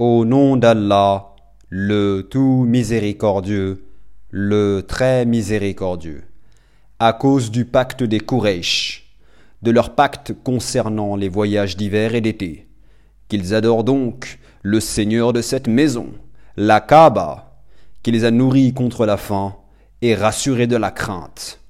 Au nom d'Allah, le tout miséricordieux, le très miséricordieux, à cause du pacte des Quraysh, de leur pacte concernant les voyages d'hiver et d'été, qu'ils adorent donc le Seigneur de cette maison, la Kaaba, qui les a nourris contre la faim et rassurés de la crainte.